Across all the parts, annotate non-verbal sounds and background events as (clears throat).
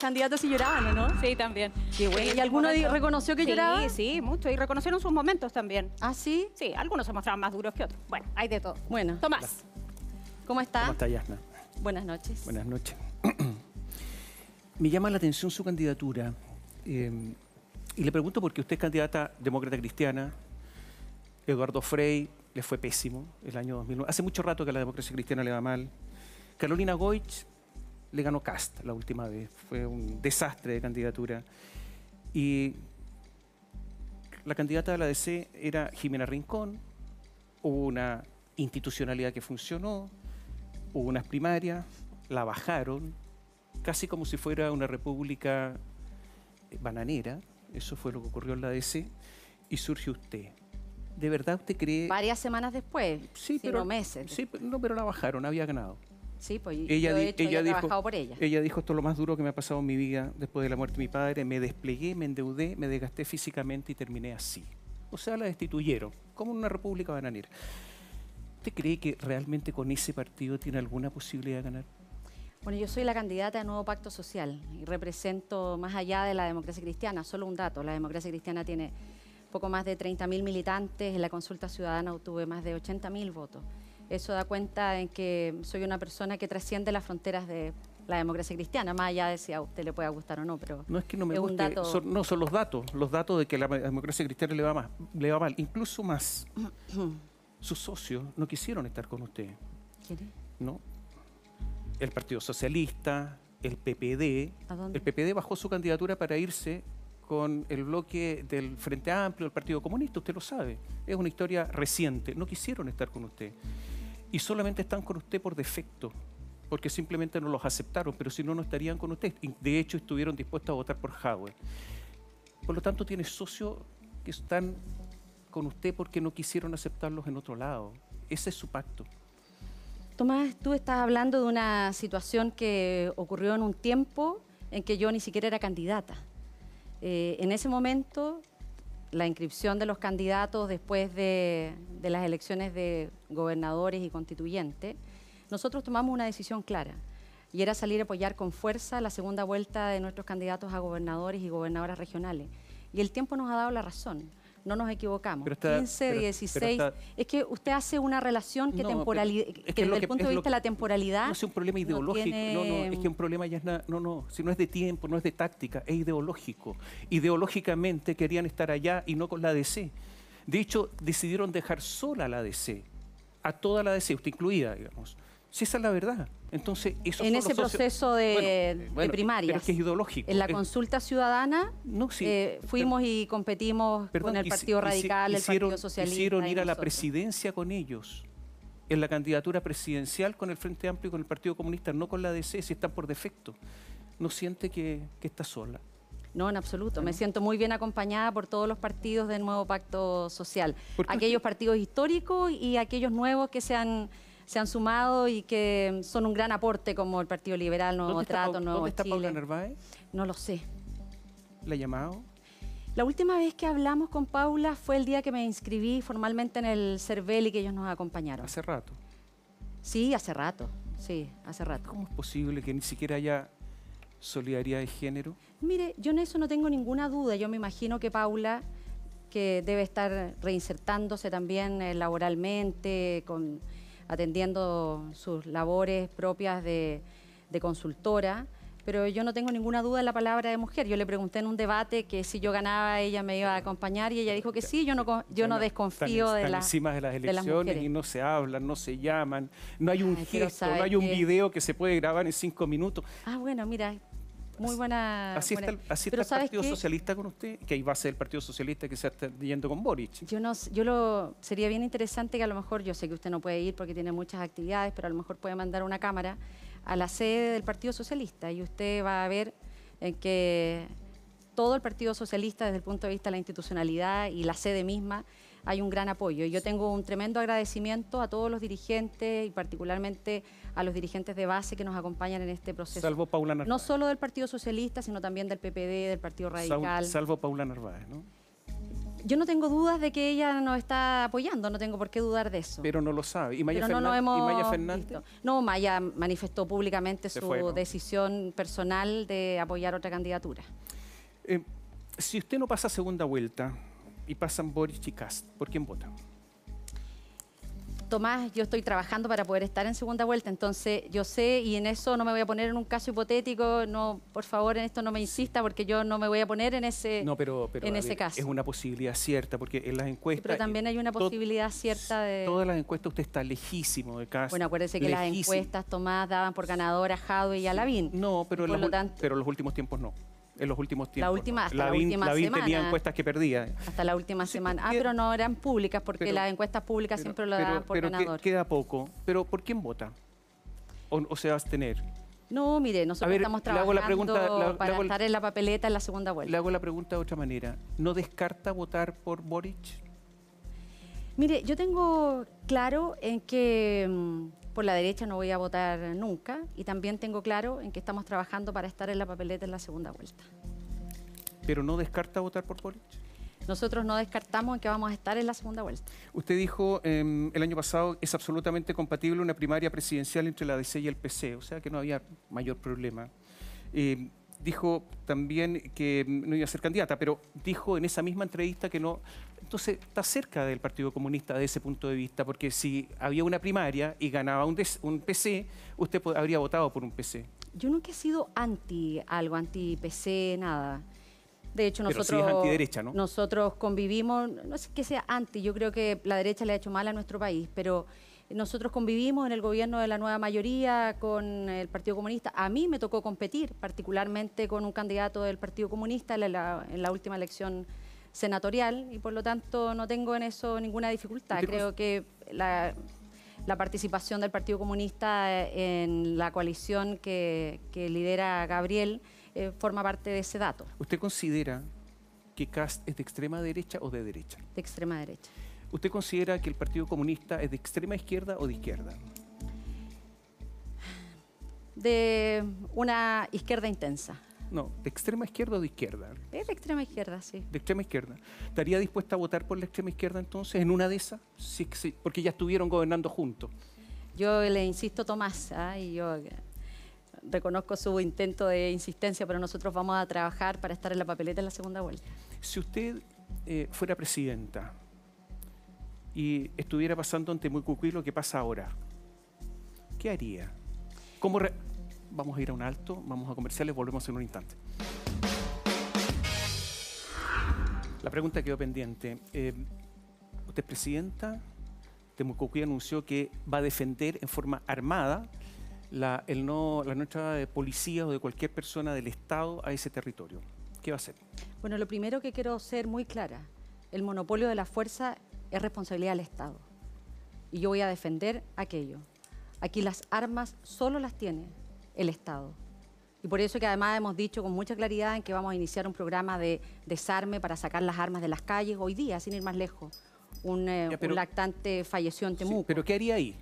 candidatos y lloraban, ¿o no? Sí, también. Qué bueno. Sí, ¿Y alguno di- reconoció que sí, lloraba? Sí, mucho. Y reconocieron sus momentos también. ¿Ah, sí? Sí, algunos se mostraban más duros que otros. Bueno, hay de todo. Bueno, Tomás. ¿cómo está? ¿Cómo está, Yasna? Buenas noches. Buenas noches. (clears throat) Me llama la atención su candidatura. eh, y le pregunto porque usted es candidata demócrata cristiana. Eduardo Frey le fue pésimo el año 2009. Hace mucho rato que a la democracia cristiana le va mal. Carolina Goich le ganó Cast la última vez. Fue un desastre de candidatura. Y la candidata de la DC era Jimena Rincón. Hubo una institucionalidad que funcionó. Hubo unas primarias, la bajaron, casi como si fuera una república eh, bananera. Eso fue lo que ocurrió en la DC. Y surge usted. ¿De verdad usted cree...? Varias semanas después, Sí, pero, meses. Sí, no, pero la bajaron, había ganado. Sí, pues Ella, yo di- hecho ella he dijo, trabajado por ella. ella dijo, esto es lo más duro que me ha pasado en mi vida después de la muerte de mi padre. Me desplegué, me endeudé, me desgasté físicamente y terminé así. O sea, la destituyeron, como en una república bananera. ¿Usted cree que realmente con ese partido tiene alguna posibilidad de ganar? Bueno, yo soy la candidata de Nuevo Pacto Social y represento más allá de la democracia cristiana. Solo un dato, la democracia cristiana tiene poco más de 30.000 militantes, en la consulta ciudadana obtuve más de 80.000 votos. Eso da cuenta en que soy una persona que trasciende las fronteras de la democracia cristiana, más allá de si a usted le pueda gustar o no, pero No es que no me guste, dato- son, no, son los datos, los datos de que la democracia cristiana le va, más, le va mal, incluso más. (coughs) Sus socios no quisieron estar con usted, ¿Quiere? ¿no? El Partido Socialista, el PPD. ¿A dónde? El PPD bajó su candidatura para irse con el bloque del Frente Amplio, del Partido Comunista, usted lo sabe. Es una historia reciente. No quisieron estar con usted. Y solamente están con usted por defecto, porque simplemente no los aceptaron, pero si no, no estarían con usted. De hecho, estuvieron dispuestos a votar por Howard. Por lo tanto, tiene socios que están con usted porque no quisieron aceptarlos en otro lado. Ese es su pacto. Tomás, tú estás hablando de una situación que ocurrió en un tiempo en que yo ni siquiera era candidata. Eh, en ese momento, la inscripción de los candidatos después de, las elecciones de gobernadores y constituyentes, nosotros tomamos una decisión clara y era salir a apoyar con fuerza la segunda vuelta de nuestros candidatos a gobernadores y gobernadoras regionales. Y el tiempo nos ha dado la razón. No nos equivocamos. Está- 15, pero- pero 16. está- es que usted hace una relación que, No, temporali- pero es que desde el punto de vista de la temporalidad. No es un problema ideológico, no, no, es que un problema ya es na- no, no, si no es de tiempo, no es de táctica, es ideológico. Ideológicamente querían estar allá y no con la DC. De hecho, decidieron dejar sola a la DC, a toda la DC, usted incluida, digamos. Si esa es la verdad. Entonces, esos en ese proceso de, Bueno, de eh, bueno, primarias. Pero es que es ideológico. En la Es- consulta ciudadana no, sí, eh, pero- fuimos y competimos Perdón, con el Partido Radical, el hicieron- Partido Socialista. Hicieron ir a la presidencia con ellos. En la candidatura presidencial con el Frente Amplio y con el Partido Comunista, no con la DC, si están por defecto. ¿No siente que, que está sola? No, en absoluto. Me siento muy bien acompañada por todos los partidos del nuevo pacto social. ¿Por qué Aquellos partidos históricos y aquellos nuevos que se han, se han sumado y que son un gran aporte, como el Partido Liberal, Nuevo ¿Dónde está, Trato, Pau- Nuevo ¿dónde está Paula. Narváez? No lo sé. ¿La ha llamado? La última vez que hablamos con Paula fue el día que me inscribí formalmente en el CERVEL y que ellos nos acompañaron. Hace rato. Sí, hace rato. Sí, hace rato. ¿Cómo es posible que ni siquiera haya solidaridad de género? Mire, yo en eso no tengo ninguna duda. Yo me imagino que Paula, que debe estar reinsertándose también eh, laboralmente, con, atendiendo sus labores propias de, de consultora, pero yo no tengo ninguna duda en la palabra de mujer. Yo le pregunté en un debate que si yo ganaba ella me iba a acompañar y ella dijo que sí, yo no, yo no desconfío están, de, están la- encima de las de las elecciones y no se hablan, no se llaman, no hay un Ay, gesto, no ¿sabe hay un qué? video que se puede grabar en cinco minutos. Ah, bueno, mira, muy buena... Así está, buena- el, así está el ¿sabes Partido? Socialista con usted, que ahí va a ser el Partido Socialista que se está yendo con Boric. Yo no, yo lo sería bien interesante que a lo mejor, yo sé que usted no puede ir porque tiene muchas actividades, pero a lo mejor puede mandar una cámara a la sede del Partido Socialista y usted va a ver en que todo el Partido Socialista, desde el punto de vista de la institucionalidad y la sede misma, hay un gran apoyo. Y Yo tengo un tremendo agradecimiento a todos los dirigentes y particularmente a los dirigentes de base que nos acompañan en este proceso. Salvo Paula Narváez. no solo del Partido Socialista, sino también del PPD, del Partido Radical. salvo Paula Narváez, ¿no? Yo no tengo dudas de que ella nos está apoyando, no tengo por qué dudar de eso. Pero no lo sabe. ¿Y Maya, Pero no hemos ¿y Maya Fernández? visto. No, Maya manifestó públicamente Se su fue, ¿no? decisión personal de apoyar otra candidatura. Eh, si usted no pasa segunda vuelta y pasan Boris y Kast, ¿por quién vota? Tomás, yo estoy trabajando para poder estar en segunda vuelta, entonces yo sé y en eso no me voy a poner en un caso hipotético, no, por favor, en esto no me insista porque yo no me voy a poner en ese No, pero, pero en a ese ver, caso. es una posibilidad cierta, porque en las Sí, encuestas... pero también hay una to- posibilidad cierta de Todas las encuestas usted está lejísimo de Kast. Bueno, acuérdese que las encuestas Tomás daban por ganadora a Jadwe y a Lavín. No, pero, Por lo tanto- pero en los últimos tiempos no. En los últimos tiempos. última- no. hasta la última tenía semana. encuestas que perdía. hasta la última Sí, semana. Ah, pero- no eran públicas porque pero- las encuestas públicas Pero- siempre lo daban por pero ganador. queda poco. Pero ¿por quién vota? ¿O, o se va a abstener? No, mire, nosotros ver, estamos trabajando la pregunta- la- para el- estar en la papeleta en la segunda vuelta. Le hago la pregunta de otra manera. ¿No descarta votar por Boric? Mire, yo tengo claro en que mm, por la derecha no voy a votar nunca y también tengo claro en que estamos trabajando para estar en la papeleta en la segunda vuelta. ¿Pero no descarta votar por Boric? Nosotros no descartamos en que vamos a estar en la segunda vuelta. Usted dijo em, el año pasado es absolutamente compatible una primaria presidencial entre la DC y el PC, o sea que no había mayor problema. Eh, dijo también que mm, no iba a ser candidata, pero dijo en esa misma entrevista que no. Entonces está cerca del Partido Comunista de ese punto de vista, porque si había una primaria y ganaba un, PC, usted habría votado por un PC. Yo nunca he sido anti algo, anti PC, nada. De hecho, Pero sí nosotros, es antiderecha, ¿no? nosotros convivimos, no es que sea anti, yo creo que la derecha le ha hecho mal a nuestro país, pero nosotros convivimos en el gobierno de la nueva mayoría con el Partido Comunista. A mí me tocó competir, particularmente con un candidato del Partido Comunista en la, en la última elección senatorial y por lo tanto no tengo en eso ninguna dificultad. ¿Usted Creo que la, la participación del Partido Comunista eh, en la coalición que, que lidera Gabriel eh, forma parte de ese dato, ¿Usted considera que Cast es de extrema derecha o de derecha? de extrema derecha. ¿Usted considera que el Partido Comunista es de extrema izquierda o de izquierda? De una izquierda intensa. No, de extrema izquierda o de izquierda. Es de extrema izquierda, sí. De extrema izquierda. ¿Estaría dispuesta a votar por la extrema izquierda entonces en una de esas? Sí, sí, porque ya estuvieron gobernando juntos. Yo le insisto, Tomás, ¿ah? y yo eh, reconozco su intento de insistencia, pero nosotros vamos a trabajar para estar en la papeleta en la segunda vuelta. Si usted eh, fuera presidenta y estuviera pasando ante Mucucuy lo que pasa ahora, ¿qué haría? ¿Cómo re- Vamos a ir a un alto, vamos a comerciales, volvemos en un instante. La pregunta quedó pendiente. Eh, usted es presidenta, Temucucuy anunció que va a defender en forma armada la, no, la no entrada de policía o de cualquier persona del Estado a ese territorio. ¿Qué va a hacer? Bueno, lo primero que quiero ser muy clara, el monopolio de la fuerza es responsabilidad del Estado. Y yo voy a defender aquello. Aquí las armas solo las tiene el Estado. Y por eso que además hemos dicho con mucha claridad en que vamos a iniciar un programa de desarme para sacar las armas de las calles hoy día, sin ir más lejos. Un, eh, Ya, pero- un lactante falleció en Sí, Temuco. ¿Pero qué haría ahí?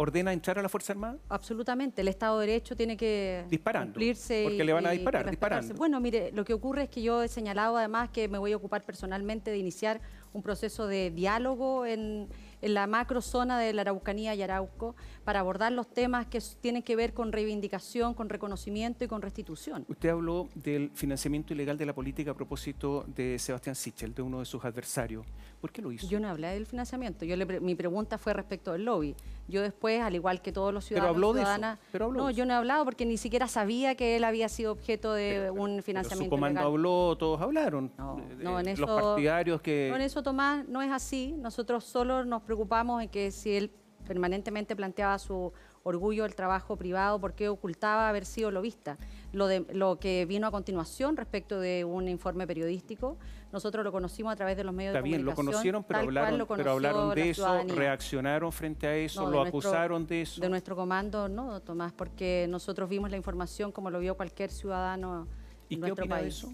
¿Ordena entrar a la Fuerza Armada? Absolutamente, el Estado de Derecho tiene que Disparando, cumplirse. porque y- le van a disparar, disparando. Bueno, mire, lo que ocurre es que yo he señalado además que me voy a ocupar personalmente de iniciar un proceso de diálogo en, en la macrozona de la Araucanía y Arauco para abordar los temas que tienen que ver con reivindicación, con reconocimiento y con restitución. Usted habló del financiamiento ilegal de la política a propósito de Sebastián Sichel, de uno de sus adversarios. ¿Por qué lo hizo? Yo no hablé del financiamiento, yo le pre- mi pregunta fue respecto del lobby. Yo después, al igual que todos los Pero ciudadanos habló y de eso, pero habló no, de eso. yo no he hablado porque ni siquiera sabía que él había sido objeto de Pero- pero- un pero financiamiento su comando ilegal. habló, todos hablaron. No, Eh, no, en eso- Los partidarios que... No, en eso, Tomás, no es así. Nosotros solo nos preocupamos en que si él permanentemente planteaba su orgullo del trabajo privado, ¿por qué ocultaba haber sido lobista? Lo, de, lo que vino a continuación respecto de un informe periodístico, nosotros lo conocimos a través de los medios Está de bien, lo comunicación. conocieron, pero hablaron, lo pero hablaron de eso, ciudadanía. reaccionaron frente a eso, No, lo de nuestro- acusaron de eso. De nuestro comando, no, Tomás, porque nosotros vimos la información como lo vio cualquier ciudadano ¿Y en qué nuestro opina de país. eso?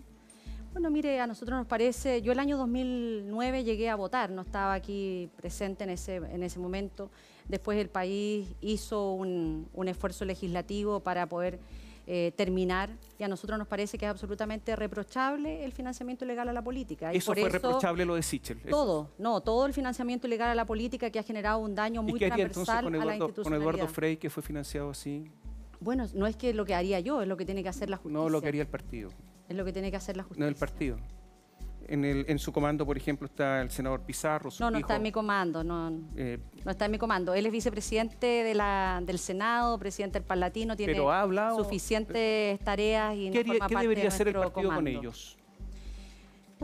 Bueno, mire, a nosotros nos parece, yo el año 2009 llegué a votar, no estaba aquí presente en ese, en ese momento. Después el país hizo un, un esfuerzo legislativo para poder eh, terminar y a nosotros nos parece que es absolutamente reprochable el financiamiento ilegal a la política. Y Eso por fue reprochable lo de Sichel. Todo, no, todo el financiamiento ilegal a la política que ha generado un daño ¿Y muy qué haría entonces transversal con a la Eduardo, con. Eduardo Frey, que fue financiado así? Bueno, no es que lo que haría yo, es lo que tiene que hacer la justicia. No lo quería el partido, Es lo que tiene que hacer la justicia. no el partido. En, el, en su comando, por ejemplo, está el senador Pizarro, su No, no hijo, está en mi comando, no, eh, no está en mi comando. Él es vicepresidente de la, del Senado, presidente del Palatino, tiene Pero ha hablado- suficientes tareas y no ¿qué, haría- forma qué parte debería de hacer el partido con ellos?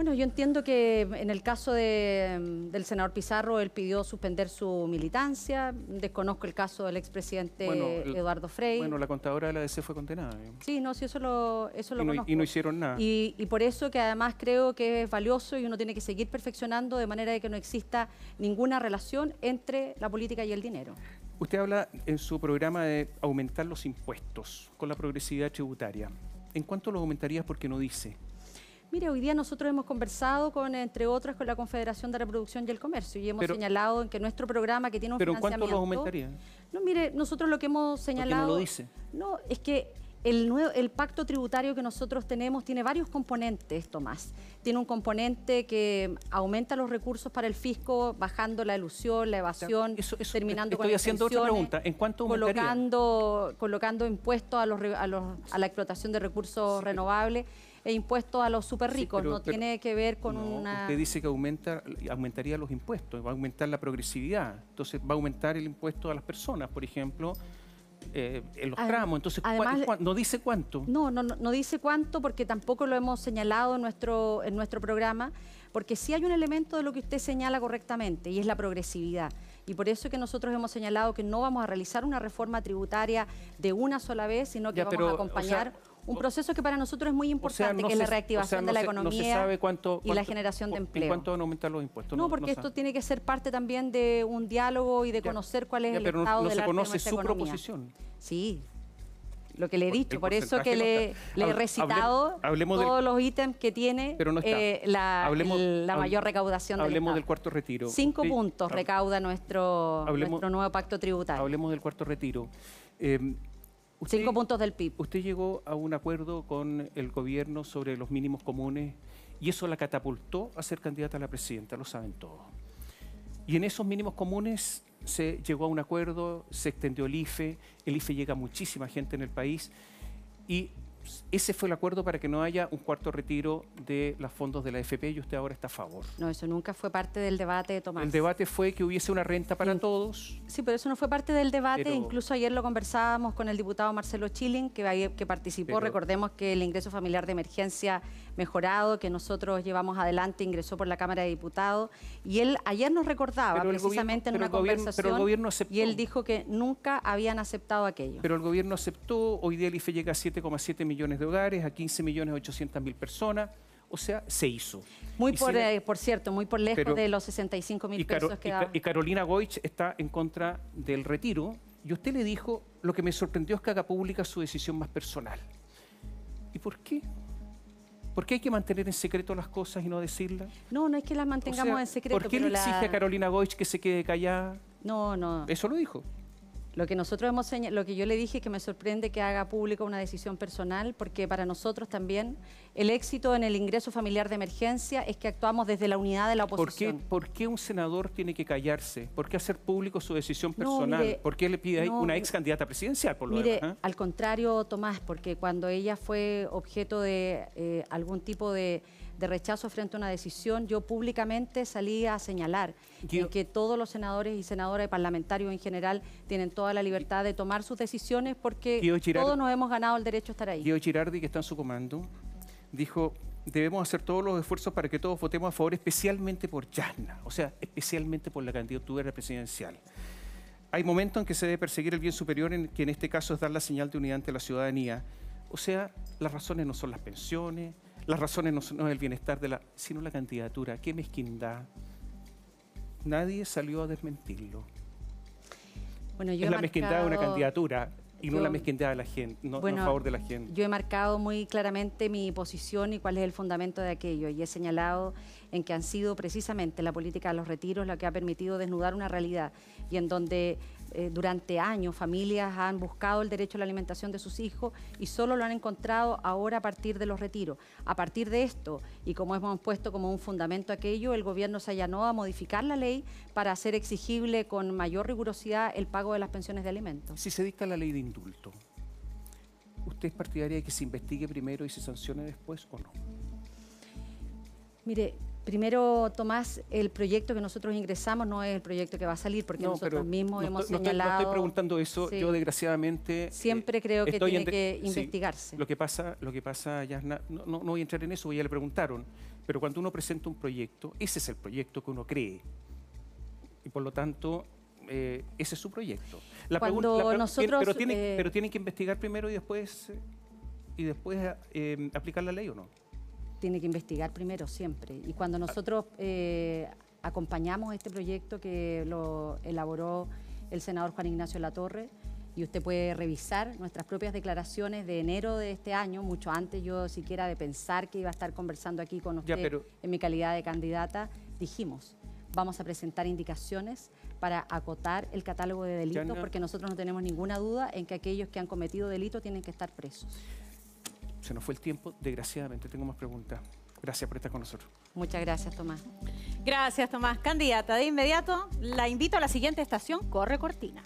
Bueno, yo entiendo que en el caso de, del senador Pizarro, él pidió suspender su militancia. Desconozco el caso del expresidente Bueno, Eduardo Frei. Bueno, la contadora de la DC fue condenada. Sí, no, sí, eso lo, eso lo y, no, conozco. y no hicieron nada. Y, y por eso que además creo que es valioso y uno tiene que seguir perfeccionando de manera de que no exista ninguna relación entre la política y el dinero. Usted habla en su programa de aumentar los impuestos con la progresividad tributaria. ¿En cuánto lo aumentarías porque no dice? Mire, hoy día nosotros hemos conversado con, entre otras, con la Confederación de Reproducción y el Comercio y hemos Pero- señalado en que nuestro programa que tiene un ¿Pero en cuánto financiamiento... lo aumentaría? No, mire, nosotros lo que hemos señalado... lo dice? No, es que el, nuevo, el pacto tributario que nosotros tenemos tiene varios componentes, Tomás. Tiene un componente que aumenta los recursos para el fisco, bajando la elusión, la evasión, eso- eso- terminando estoy con haciendo otra pregunta. ¿En cuánto colocando, colocando impuestos los, a, los- a la explotación de recursos renovables e impuestos a los súper ricos. no pero- tiene que ver con No, una... Usted dice que aumenta, aumentaría los impuestos, va a aumentar la progresividad. Entonces va a aumentar el impuesto a las personas, por ejemplo, eh, en los tramos. Entonces, ¿cuá- además- cuá- no dice cuánto. No, no, no, dice cuánto porque tampoco lo hemos señalado en nuestro, en nuestro programa, porque sí hay un elemento de lo que usted señala correctamente y es la progresividad. Y por eso es que nosotros hemos señalado que no vamos a realizar una reforma tributaria de una sola vez, sino que Ya, vamos pero, a o acompañar sea, un proceso que para nosotros es muy O sea, importante, no que es la se- reactivación o sea, de la no se- economía no se sabe cuánto, y la generación de ¿En empleo. cuánto van a aumentar los impuestos? No, porque no esto sabe. tiene que ser parte también de un diálogo y de Ya, conocer cuál es Ya, el pero no- estado no, del se arte de conoce su economía. proposición. Sí, lo que le he dicho, el por eso que no le, le he recitado hablemos del- todos los ítems que tiene no eh, la, Hablemos- la mayor recaudación del Hablemos del cuarto retiro. Cinco Usted- puntos recauda nuestro, hablemos- nuestro nuevo pacto tributario. Hablemos del cuarto retiro. Eh, usted- Cinco puntos del PIB. Usted llegó a un acuerdo con el gobierno sobre los mínimos comunes y eso la catapultó a ser candidata a la presidenta, lo saben todos. Y en esos mínimos comunes se llegó a un acuerdo, se extendió el IFE, el IFE llega a muchísima gente en el país y ese fue el acuerdo para que no haya un cuarto retiro de los fondos de la FP y usted ahora está a favor. No, eso nunca fue parte del debate de Tomás. El debate fue que hubiese una renta para In- todos. Sí, pero eso no fue parte del debate. Pero- Incluso ayer lo conversábamos con el diputado Marcelo Chilling, que, participó. Pero- Recordemos que el ingreso familiar de emergencia mejorado, que nosotros llevamos adelante, ingresó por la Cámara de Diputados. Y él ayer nos recordaba Pero precisamente gobierno- en una pero el gobierno- pero el conversación. gobierno aceptó. y él dijo que nunca habían aceptado aquello. Pero el gobierno aceptó, hoy día el IFE llega a 7,7 millones de hogares, a 15 millones 800 mil personas, o sea, se hizo. muy por, eh, por cierto, muy por lejos Pero- de los 65 mil pesos y que Ca- daba. y Carolina Goich está en contra del retiro, y usted le dijo, lo que me sorprendió es que haga pública su decisión más personal. ¿Y por qué? ¿Por qué hay que mantener en secreto las cosas y no decirlas? No, no es que las O mantengamos sea, en secreto. ¿Por qué pero le exige la- a Carolina Goich que se quede callada? No, no. Eso lo dijo. Lo que nosotros hemos seña- lo que yo le dije es que me sorprende que haga público una decisión personal, porque para nosotros también el éxito en el ingreso familiar de emergencia es que actuamos desde la unidad de la ¿Por qué, oposición. por qué un senador tiene que callarse? ¿Por qué hacer público su decisión No, personal? mire, ¿Por qué le pide no, una ex candidata presidencial? Por lo Mire, demás, ¿eh? al contrario, Tomás, porque cuando ella fue objeto de eh, algún tipo de, de rechazo frente a una decisión, yo públicamente salí a señalar Yo- que todos los senadores y senadoras y parlamentarios en general tienen toda la libertad de tomar sus decisiones porque Guido Girard- todos nos hemos ganado el derecho a estar ahí. Diego Girardi, que está en su comando, dijo, debemos hacer todos los esfuerzos para que todos votemos a favor, especialmente por Yasna, o sea, especialmente por la candidatura presidencial. Hay momentos en que se debe perseguir el bien superior, en, que en este caso es dar la señal de unidad ante la ciudadanía. O sea, las razones no son las pensiones, las razones no son el bienestar de la, sino la candidatura. Qué mezquindad. Nadie salió a desmentirlo. Bueno, yo es la mezquindad de una marcado- candidatura y no la mezquindad de la gente, no, no Bueno, a favor de la gente. Yo he marcado muy claramente mi posición y cuál es el fundamento de aquello. Y he señalado en que han sido precisamente la política de los retiros la que ha permitido desnudar una realidad y en donde eh, durante años familias han buscado el derecho a la alimentación de sus hijos y solo lo han encontrado ahora a partir de los retiros. A partir de esto, y como hemos puesto como un fundamento aquello, el gobierno se allanó a modificar la ley para hacer exigible con mayor rigurosidad el pago de las pensiones de alimentos. Si se dicta la ley de indulto, ¿usted es partidaria de que se investigue primero y se sancione después o no? Mire, primero, Tomás, el proyecto que nosotros ingresamos no es el proyecto que va a salir, porque No, nosotros mismos no hemos estoy- señalado... No estoy, preguntando eso. Sí. Yo, desgraciadamente... eh, Siempre creo que tiene en de- que sí, investigarse. Lo que pasa, lo que pasa Yasna, no, no- no voy a entrar en eso, ya le preguntaron, pero cuando uno presenta un proyecto, ese es el proyecto que uno cree. Y por lo tanto, eh, ese es su proyecto. pregun- Cuando pre- nosotros, pero, tienen, eh, pero tienen que investigar primero y después, eh, y después eh, aplicar la ley o no. Tiene que investigar primero siempre. Y cuando nosotros eh, acompañamos este proyecto que lo elaboró el senador Juan Ignacio Latorre, y usted puede revisar nuestras propias declaraciones de enero de este año, mucho antes yo siquiera de pensar que iba a estar conversando aquí con usted Ya, pero- en mi calidad de candidata, dijimos, vamos a presentar indicaciones para acotar el catálogo de delitos, no- porque nosotros no tenemos ninguna duda en que aquellos que han cometido delitos tienen que estar presos. Se nos fue el tiempo, desgraciadamente. Tengo más preguntas. Gracias por estar con nosotros. Muchas gracias, Tomás. Gracias, Tomás. Candidata, de inmediato la invito a la siguiente estación, Corre Cortina.